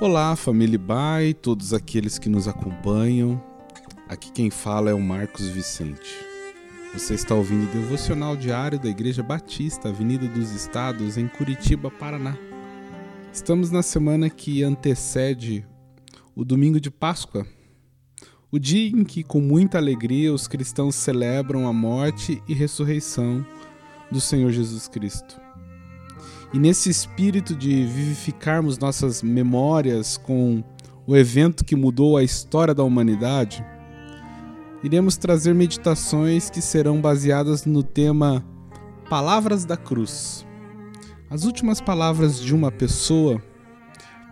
Olá, família Bai, todos aqueles que nos acompanham. Aqui quem fala é o Marcos Vicente. Você está ouvindo o devocional diário da Igreja Batista, Avenida dos Estados, em Curitiba, Paraná. Estamos na semana que antecede o domingo de Páscoa, o dia em que, com muita alegria, os cristãos celebram a morte e ressurreição do Senhor Jesus Cristo. E nesse espírito de vivificarmos nossas memórias com o evento que mudou a história da humanidade, iremos trazer meditações que serão baseadas no tema Palavras da Cruz. As últimas palavras de uma pessoa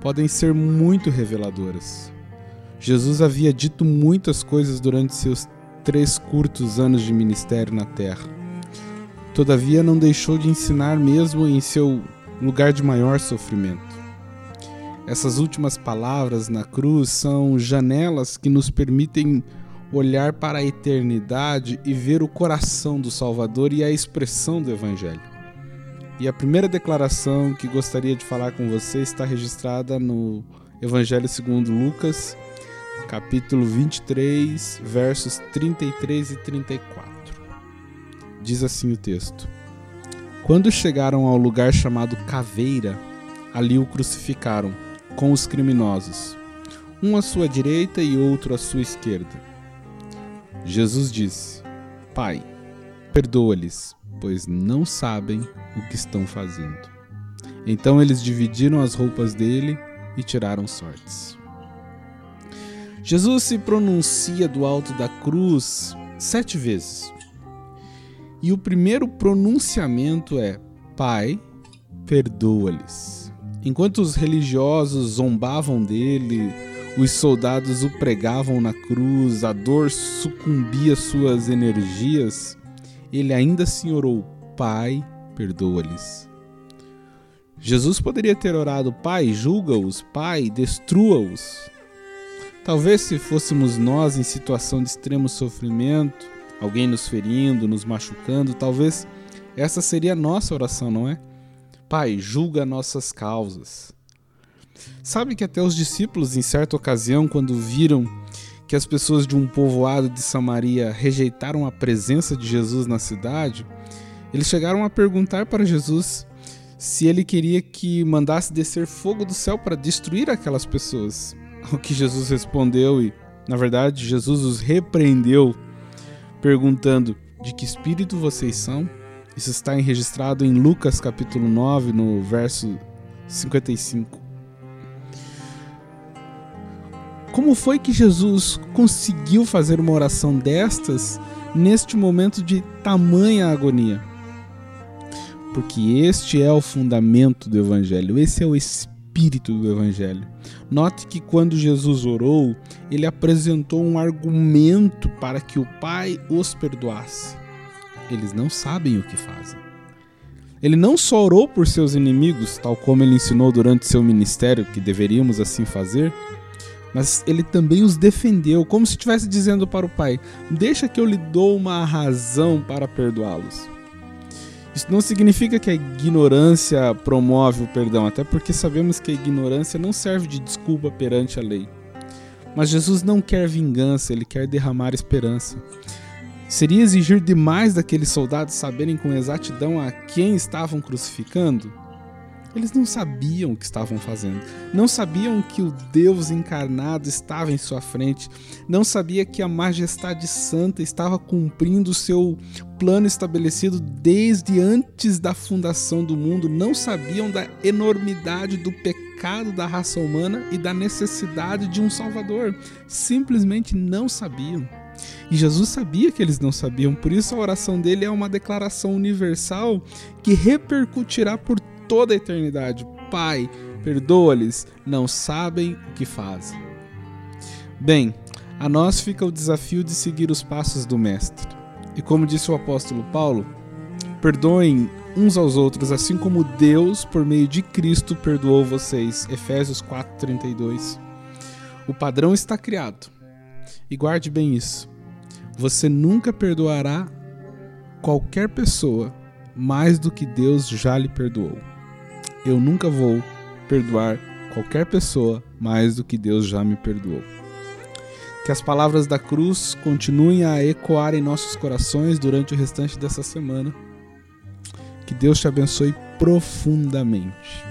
podem ser muito reveladoras. Jesus havia dito muitas coisas durante seus três curtos anos de ministério na terra Todavia, não deixou de ensinar mesmo em seu lugar de maior sofrimento. Essas últimas palavras na cruz são janelas que nos permitem olhar para a eternidade e ver o coração do Salvador e a expressão do Evangelho. E a primeira declaração que gostaria de falar com você está registrada no Evangelho segundo Lucas, capítulo 23, versos 33 e 34. Diz assim o texto: Quando chegaram ao lugar chamado Caveira, ali o crucificaram, com os criminosos, um à sua direita e outro à sua esquerda. Jesus disse: Pai, perdoa-lhes, pois não sabem o que estão fazendo. Então eles dividiram as roupas dele e tiraram sortes. Jesus se pronuncia do alto da cruz sete vezes. E o primeiro pronunciamento é: Pai, perdoa-lhes. Enquanto os religiosos zombavam dele, os soldados o pregavam na cruz, a dor sucumbia suas energias, ele ainda assim orou: Pai, perdoa-lhes. Jesus poderia ter orado: Pai, julga-os, Pai, destrua-os. Talvez se fôssemos nós em situação de extremo sofrimento, alguém nos ferindo, nos machucando, talvez essa seria a nossa oração, não é? Pai, julga nossas causas. Sabe que até os discípulos, em certa ocasião, quando viram que as pessoas de um povoado de Samaria rejeitaram a presença de Jesus na cidade, eles chegaram a perguntar para Jesus se ele queria que mandasse descer fogo do céu para destruir aquelas pessoas. Ao que Jesus respondeu, e na verdade Jesus os repreendeu perguntando de que espírito vocês são. Isso está registrado em Lucas capítulo 9, no verso 55. Como foi que Jesus conseguiu fazer uma oração destas neste momento de tamanha agonia? Porque este é o fundamento do Evangelho, esse é o espírito do Evangelho. Note que quando Jesus orou, ele apresentou um argumento para que o Pai os perdoasse. Eles não sabem o que fazem. Ele não só orou por seus inimigos, tal como ele ensinou durante seu ministério que deveríamos assim fazer, mas ele também os defendeu, como se estivesse dizendo para o Pai: Deixa que eu lhe dou uma razão para perdoá-los. Isso não significa que a ignorância promove o perdão, até porque sabemos que a ignorância não serve de desculpa perante a lei. Mas Jesus não quer vingança, ele quer derramar esperança. Seria exigir demais daqueles soldados saberem com exatidão a quem estavam crucificando? Eles não sabiam o que estavam fazendo. Não sabiam que o Deus encarnado estava em sua frente. Não sabia que a majestade santa estava cumprindo o seu plano estabelecido desde antes da fundação do mundo. Não sabiam da enormidade do pecado da raça humana e da necessidade de um Salvador. Simplesmente não sabiam. E Jesus sabia que eles não sabiam, por isso a oração dele é uma declaração universal que repercutirá por toda a eternidade. Pai, perdoa-lhes, não sabem o que fazem. Bem, a nós fica o desafio de seguir os passos do Mestre. E como disse o apóstolo Paulo, perdoem uns aos outros, assim como Deus, por meio de Cristo, perdoou vocês. Efésios 4:32. O padrão está criado. E guarde bem isso. Você nunca perdoará qualquer pessoa mais do que Deus já lhe perdoou eu nunca vou perdoar qualquer pessoa mais do que Deus já me perdoou. Que as palavras da cruz continuem a ecoar em nossos corações durante o restante dessa semana. Que Deus te abençoe profundamente.